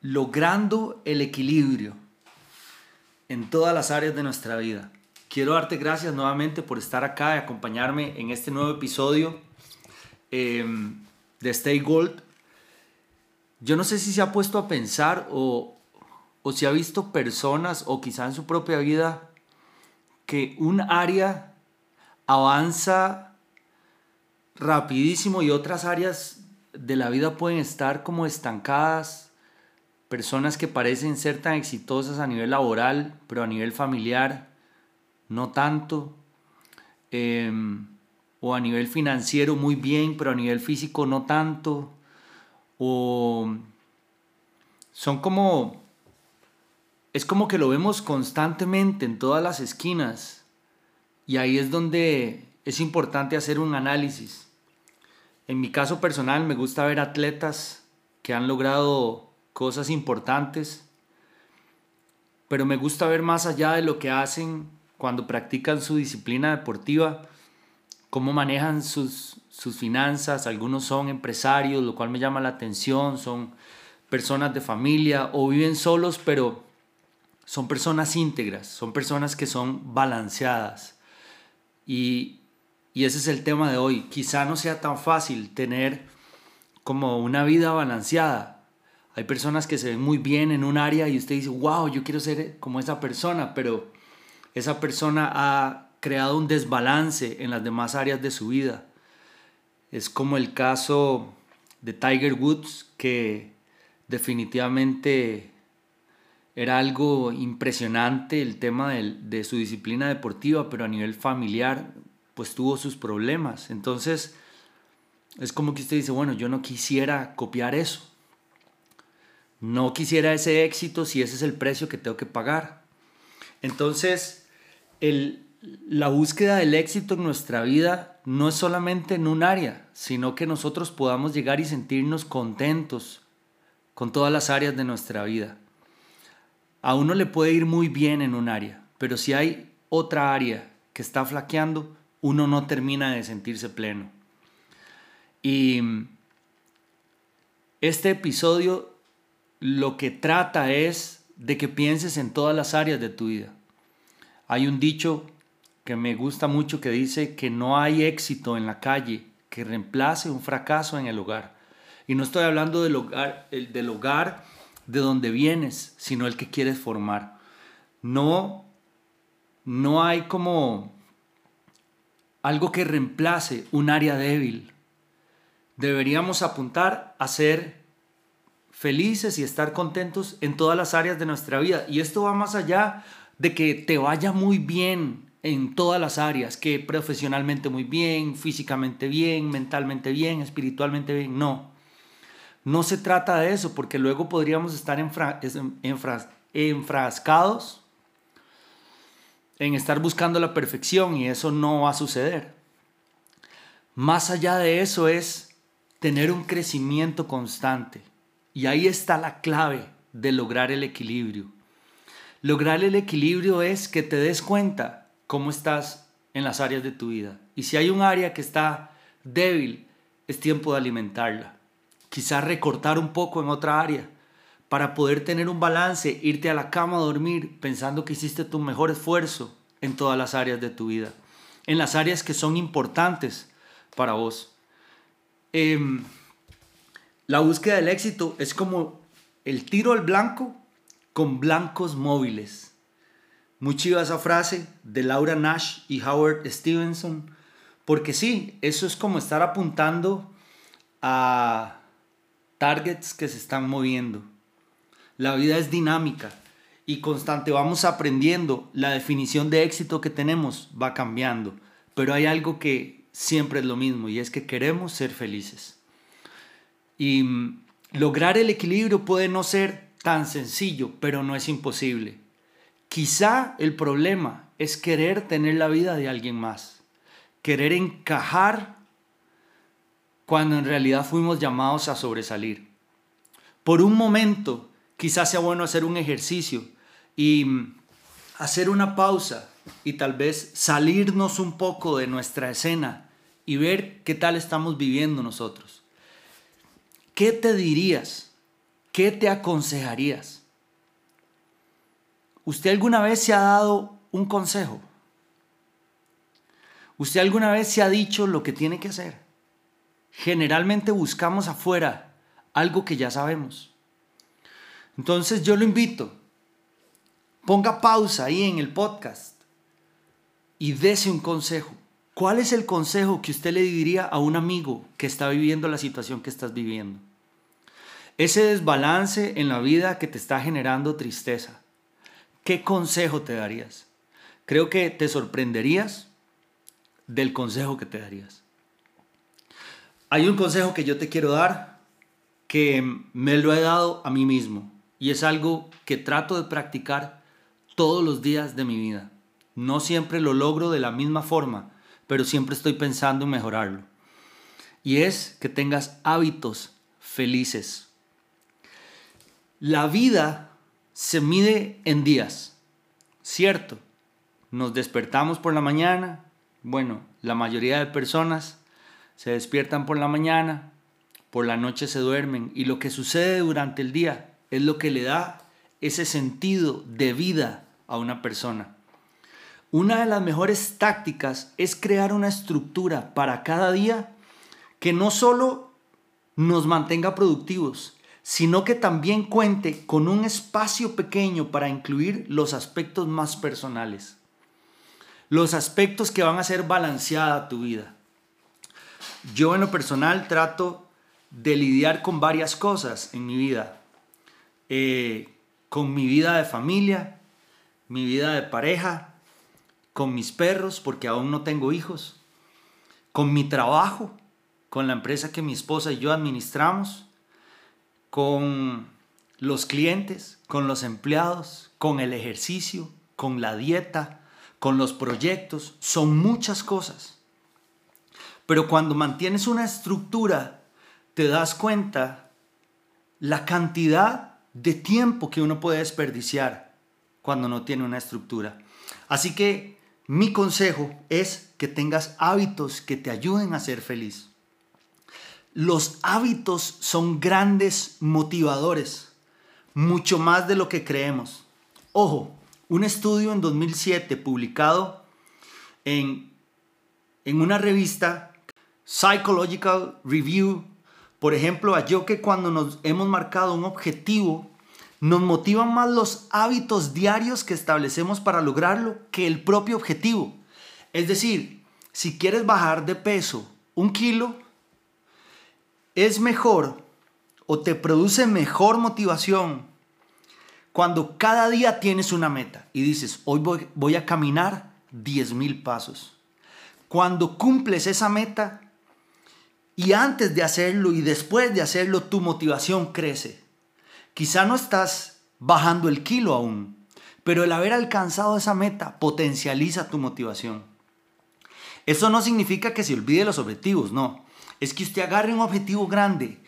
Logrando el equilibrio en todas las áreas de nuestra vida. Quiero darte gracias nuevamente por estar acá y acompañarme en este nuevo episodio em, de Stay Gold. Yo no sé si se ha puesto a pensar o, o si ha visto personas o quizá en su propia vida un área avanza rapidísimo y otras áreas de la vida pueden estar como estancadas. Personas que parecen ser tan exitosas a nivel laboral, pero a nivel familiar no tanto. Em, o a nivel financiero muy bien, pero a nivel físico no tanto. O son como es como que lo vemos constantemente en todas las esquinas y ahí es donde es importante hacer un análisis. En mi caso personal me gusta ver atletas que han logrado cosas importantes, pero me gusta ver más allá de lo que hacen cuando practican su disciplina deportiva, cómo manejan sus, sus finanzas, algunos son empresarios, lo cual me llama la atención, son personas de familia o viven solos, pero son personas íntegras, son personas que son balanceadas. Y, ese es el tema de hoy. Quizá no sea tan fácil tener como una vida balanceada. Hay personas que se ven muy bien en un área y usted dice, wow, yo quiero ser como esa persona, pero esa persona ha creado un desbalance en las demás áreas de su vida. Es como el caso de Tiger Woods, que definitivamente era algo impresionante el tema de, su disciplina deportiva, pero a nivel familiar, pues tuvo sus problemas. Entonces, es como que usted dice, bueno, yo no quisiera copiar eso. No quisiera ese éxito si ese es el precio que tengo que pagar. Entonces, la búsqueda del éxito en nuestra vida no es solamente en un área, sino que nosotros podamos llegar y sentirnos contentos con todas las áreas de nuestra vida. A uno le puede ir muy bien en un área, pero si hay otra área que está flaqueando, uno no termina de sentirse pleno. Y este episodio lo que trata es de que pienses en todas las áreas de tu vida. Hay un dicho que me gusta mucho que dice que no hay éxito en la calle que reemplace un fracaso en el hogar. Y no estoy hablando del hogar, del hogar de donde vienes, sino el que quieres formar. No, no hay como algo que reemplace un área débil. Deberíamos apuntar a ser felices y estar contentos en todas las áreas de nuestra vida. Y esto va más allá de que te vaya muy bien en todas las áreas, que profesionalmente muy bien, físicamente bien, mentalmente bien, espiritualmente bien. No. No se trata de eso, porque luego podríamos estar enfrascados en estar buscando la perfección y eso no va a suceder. Más allá de eso es tener un crecimiento constante. Y ahí está la clave de lograr el equilibrio. Lograr el equilibrio es que te des cuenta cómo estás en las áreas de tu vida. Y si hay un área que está débil, es tiempo de alimentarla quizás recortar un poco en otra área para poder tener un balance, irte a la cama a dormir pensando que hiciste tu mejor esfuerzo en todas las áreas de tu vida, en las áreas que son importantes para vos. Em, la búsqueda del éxito es como el tiro al blanco con blancos móviles. Muy chiva esa frase de Laura Nash y Howard Stevenson, porque sí, eso es como estar apuntando a targets que se están moviendo. La vida es dinámica y constante. Vamos aprendiendo. La definición de éxito que tenemos va cambiando. Pero hay algo que siempre es lo mismo y es que queremos ser felices. Y mm, lograr el equilibrio puede no ser tan sencillo, pero no es imposible. Quizá el problema es querer tener la vida de alguien más, querer encajar cuando en realidad fuimos llamados a sobresalir. Por un momento, quizás sea bueno hacer un ejercicio y mm, hacer una pausa y tal vez salirnos un poco de nuestra escena y ver qué tal estamos viviendo nosotros. ¿Qué te dirías? ¿Qué te aconsejarías? ¿Usted alguna vez se ha dado un consejo? ¿Usted alguna vez se ha dicho lo que tiene que hacer? Generalmente buscamos afuera algo que ya sabemos. Entonces yo lo invito, ponga pausa ahí en el podcast y dese un consejo. ¿Cuál es el consejo que usted le diría a un amigo que está viviendo la situación que estás viviendo? Ese desbalance en la vida que te está generando tristeza. ¿Qué consejo te darías? Creo que te sorprenderías del consejo que te darías. Hay un consejo que yo te quiero dar que me lo he dado a mí mismo y es algo que trato de practicar todos los días de mi vida. No siempre lo logro de la misma forma, pero siempre estoy pensando en mejorarlo. Y es que tengas hábitos felices. La vida se mide en días, ¿cierto? Nos despertamos por la mañana, bueno, la mayoría de personas se despiertan por la mañana, por la noche se duermen y lo que sucede durante el día es lo que le da ese sentido de vida a una persona. Una de las mejores tácticas es crear una estructura para cada día que no solo nos mantenga productivos, sino que también cuente con un espacio pequeño para incluir los aspectos más personales los aspectos que van a hacer balanceada tu vida. Yo en lo personal trato de lidiar con varias cosas en mi vida. Eh, con mi vida de familia, mi vida de pareja, con mis perros, porque aún no tengo hijos, con mi trabajo, con la empresa que mi esposa y yo administramos, con los clientes, con los empleados, con el ejercicio, con la dieta, con los proyectos, son muchas cosas. Pero cuando mantienes una estructura, te das cuenta la cantidad de tiempo que uno puede desperdiciar cuando no tiene una estructura. Así que mi consejo es que tengas hábitos que te ayuden a ser feliz. Los hábitos son grandes motivadores, mucho más de lo que creemos. Ojo, un estudio en 2007 publicado en, en una revista, Psychological Review, por ejemplo, halló que cuando nos hemos marcado un objetivo, nos motivan más los hábitos diarios que establecemos para lograrlo que el propio objetivo. Es decir, si quieres bajar de peso un kilo, es mejor o te produce mejor motivación cuando cada día tienes una meta y dices, hoy voy, a caminar 10.000 pasos. Cuando cumples esa meta y antes de hacerlo y después de hacerlo, tu motivación crece. Quizá no estás bajando el kilo aún, pero el haber alcanzado esa meta potencializa tu motivación. Eso no significa que se olvide los objetivos, no. Es que usted agarre un objetivo grande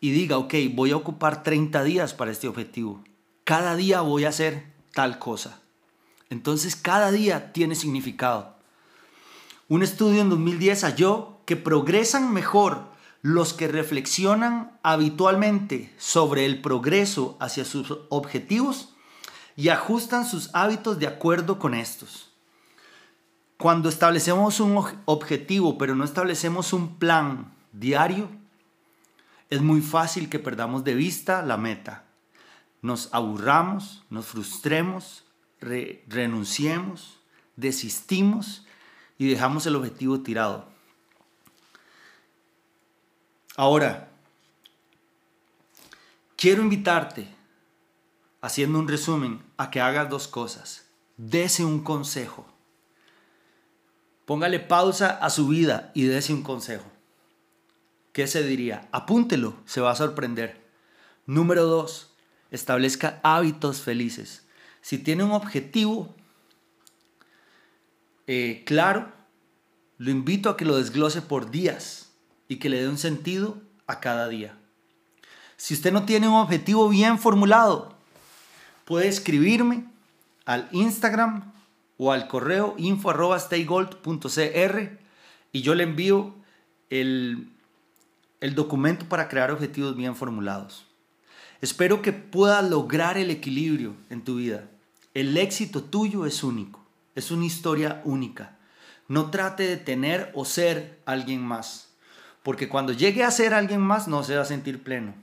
y diga, ok, voy a ocupar 30 días para este objetivo cada día voy a hacer tal cosa. Entonces cada día tiene significado. Un estudio en 2010 halló que progresan mejor los que reflexionan habitualmente sobre el progreso hacia sus objetivos y ajustan sus hábitos de acuerdo con estos. Cuando establecemos un objetivo pero no establecemos un plan diario, es muy fácil que perdamos de vista la meta nos aburramos, nos frustremos, renunciemos, desistimos y dejamos el objetivo tirado. Ahora, quiero invitarte, haciendo un resumen, a que hagas dos cosas. Dese un consejo. Póngale pausa a su vida y dese un consejo. ¿Qué se diría? Apúntelo, se va a sorprender. Número dos, establezca hábitos felices. Si tiene un objetivo eh, claro, lo invito a que lo desglose por días y que le dé un sentido a cada día. Si usted no tiene un objetivo bien formulado, puede escribirme al Instagram o al correo info arroba staygold.cr y yo le envío el, el documento para crear objetivos bien formulados. Espero que puedas lograr el equilibrio en tu vida. El éxito tuyo es único, es una historia única. No trate de tener o ser alguien más, porque cuando llegue a ser alguien más no se va a sentir pleno,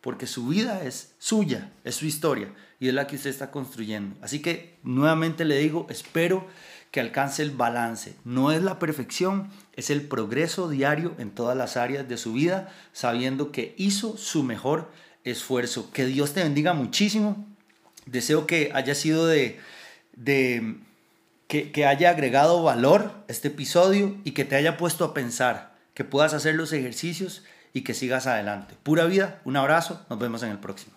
porque su vida es suya, es su historia y es la que usted está construyendo. Así que nuevamente le digo, espero que alcance el balance. No es la perfección, es el progreso diario en todas las áreas de su vida, sabiendo que hizo su mejor esfuerzo. Que Dios te bendiga muchísimo. Deseo que haya sido de, que haya agregado valor este episodio y que te haya puesto a pensar, que puedas hacer los ejercicios y que sigas adelante. Pura vida, un abrazo, nos vemos en el próximo.